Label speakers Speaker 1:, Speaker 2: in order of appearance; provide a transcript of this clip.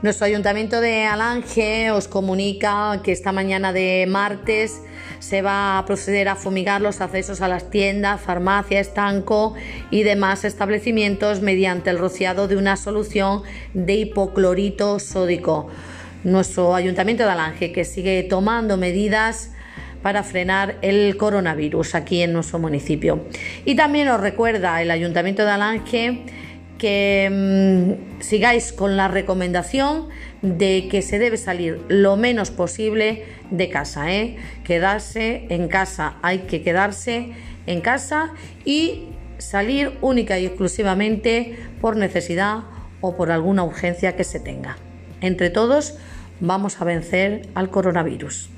Speaker 1: Nuestro ayuntamiento de Alange os comunica que esta mañana de martes se va a proceder a fumigar los accesos a las tiendas, farmacia, estanco y demás establecimientos mediante el rociado de una solución de hipoclorito sódico. Nuestro ayuntamiento de Alange que sigue tomando medidas para frenar el coronavirus aquí en nuestro municipio. Y también os recuerda el ayuntamiento de Alange que mm, sigáis con la recomendación de que se debe salir lo menos posible de casa. ¿eh? Quedarse en casa, hay que quedarse en casa y salir única y exclusivamente por necesidad o por alguna urgencia que se tenga. Entre todos vamos a vencer al coronavirus.